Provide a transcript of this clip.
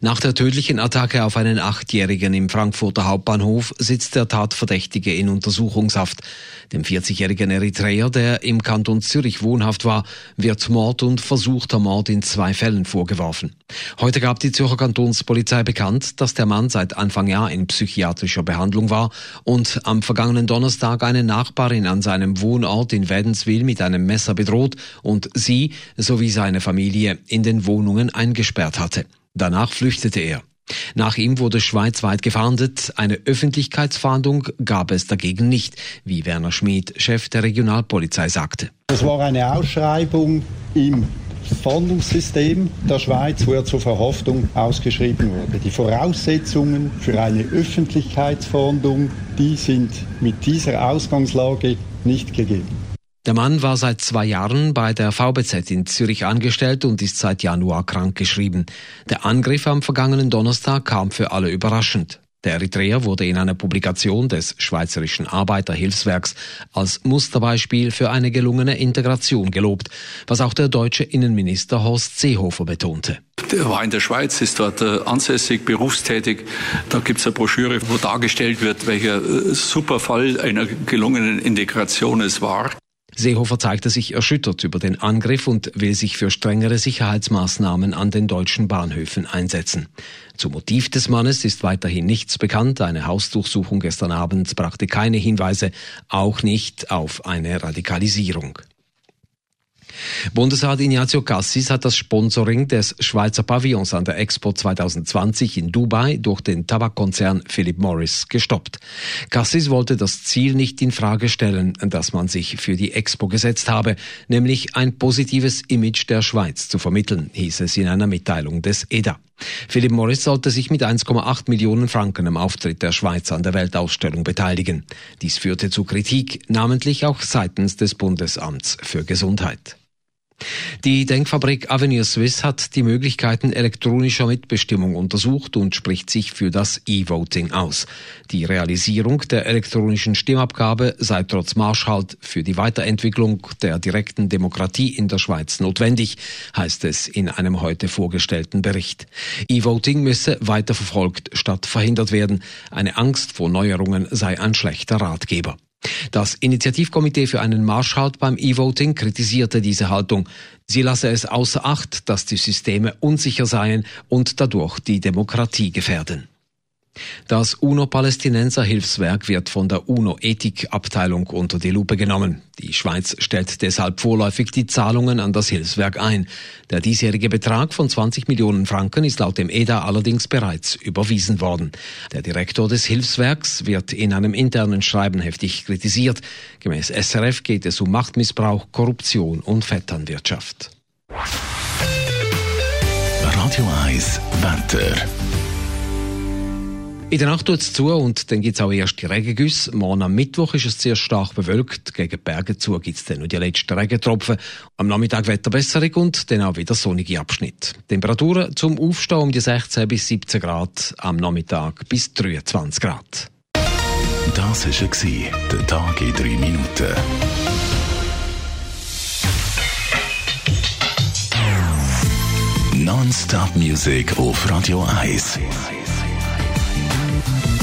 Nach der tödlichen Attacke auf einen Achtjährigen im Frankfurter Hauptbahnhof sitzt der Tatverdächtige in Untersuchungshaft. Dem 40-jährigen Eritreer, der im Kanton Zürich wohnhaft war, wird Mord und versuchter Mord in zwei Fällen vorgeworfen. Heute gab die Zürcher Kantonspolizei bekannt, dass der Mann seit Anfang Jahr in psychiatrischer Behandlung war und am vergangenen Donnerstag eine Nachbarin an seinem Wohnort in Wädenswil mit einem Messer bedroht und sie sowie seine Familie in den Wohnungen eingesperrt hatte. Danach flüchtete er. Nach ihm wurde schweizweit gefahndet. Eine Öffentlichkeitsfahndung gab es dagegen nicht, wie Werner Schmid, Chef der Regionalpolizei, sagte. Es war eine Ausschreibung im Fahndungssystem der Schweiz, wo er zur Verhaftung ausgeschrieben wurde. Die Voraussetzungen für eine Öffentlichkeitsfahndung, die sind mit dieser Ausgangslage nicht gegeben. Der Mann war seit zwei Jahren bei der VBZ in Zürich angestellt und ist seit Januar krankgeschrieben. Der Angriff am vergangenen Donnerstag kam für alle überraschend. Der Eritreer wurde in einer Publikation des Schweizerischen Arbeiterhilfswerks als Musterbeispiel für eine gelungene Integration gelobt, was auch der deutsche Innenminister Horst Seehofer betonte. Der war in der Schweiz, ist dort äh, ansässig, berufstätig. Da gibt es eine Broschüre, wo dargestellt wird, welcher äh, super Fall einer gelungenen Integration es war. Seehofer zeigte sich erschüttert über den Angriff und will sich für strengere Sicherheitsmaßnahmen an den deutschen Bahnhöfen einsetzen. Zum Motiv des Mannes ist weiterhin nichts bekannt. Eine Hausdurchsuchung gestern Abend brachte keine Hinweise, auch nicht auf eine Radikalisierung. Bundesrat Ignazio Cassis hat das Sponsoring des Schweizer Pavillons an der Expo 2020 in Dubai durch den Tabakkonzern Philip Morris gestoppt. Cassis wollte das Ziel nicht in Frage stellen, das man sich für die Expo gesetzt habe, nämlich ein positives Image der Schweiz zu vermitteln, hieß es in einer Mitteilung des EDA. Philip Morris sollte sich mit 1,8 Millionen Franken am Auftritt der Schweiz an der Weltausstellung beteiligen. Dies führte zu Kritik, namentlich auch seitens des Bundesamts für Gesundheit. Die Denkfabrik Avenir Swiss hat die Möglichkeiten elektronischer Mitbestimmung untersucht und spricht sich für das E-Voting aus. Die Realisierung der elektronischen Stimmabgabe sei trotz Marschhalt für die Weiterentwicklung der direkten Demokratie in der Schweiz notwendig, heißt es in einem heute vorgestellten Bericht. E-Voting müsse weiter verfolgt statt verhindert werden. Eine Angst vor Neuerungen sei ein schlechter Ratgeber. Das Initiativkomitee für einen Marschhalt beim E-Voting kritisierte diese Haltung. Sie lasse es außer Acht, dass die Systeme unsicher seien und dadurch die Demokratie gefährden. Das UNO-Palästinenser-Hilfswerk wird von der UNO-Ethikabteilung unter die Lupe genommen. Die Schweiz stellt deshalb vorläufig die Zahlungen an das Hilfswerk ein. Der diesjährige Betrag von 20 Millionen Franken ist laut dem EDA allerdings bereits überwiesen worden. Der Direktor des Hilfswerks wird in einem internen Schreiben heftig kritisiert. Gemäß SRF geht es um Machtmissbrauch, Korruption und Vetternwirtschaft. Radio 1 Wetter. In der Nacht tut es zu und dann gibt es auch erste Regengüsse. Morgen am Mittwoch ist es sehr stark bewölkt. Gegen Berge zu gibt es dann noch die letzten Regentropfen. Am Nachmittag Wetterbesserung und dann auch wieder sonnige Abschnitt. Temperaturen zum Aufstehen um die 16 bis 17 Grad, am Nachmittag bis 23 Grad. Das war der Tag in drei Minuten. Non-Stop Music auf Radio 1.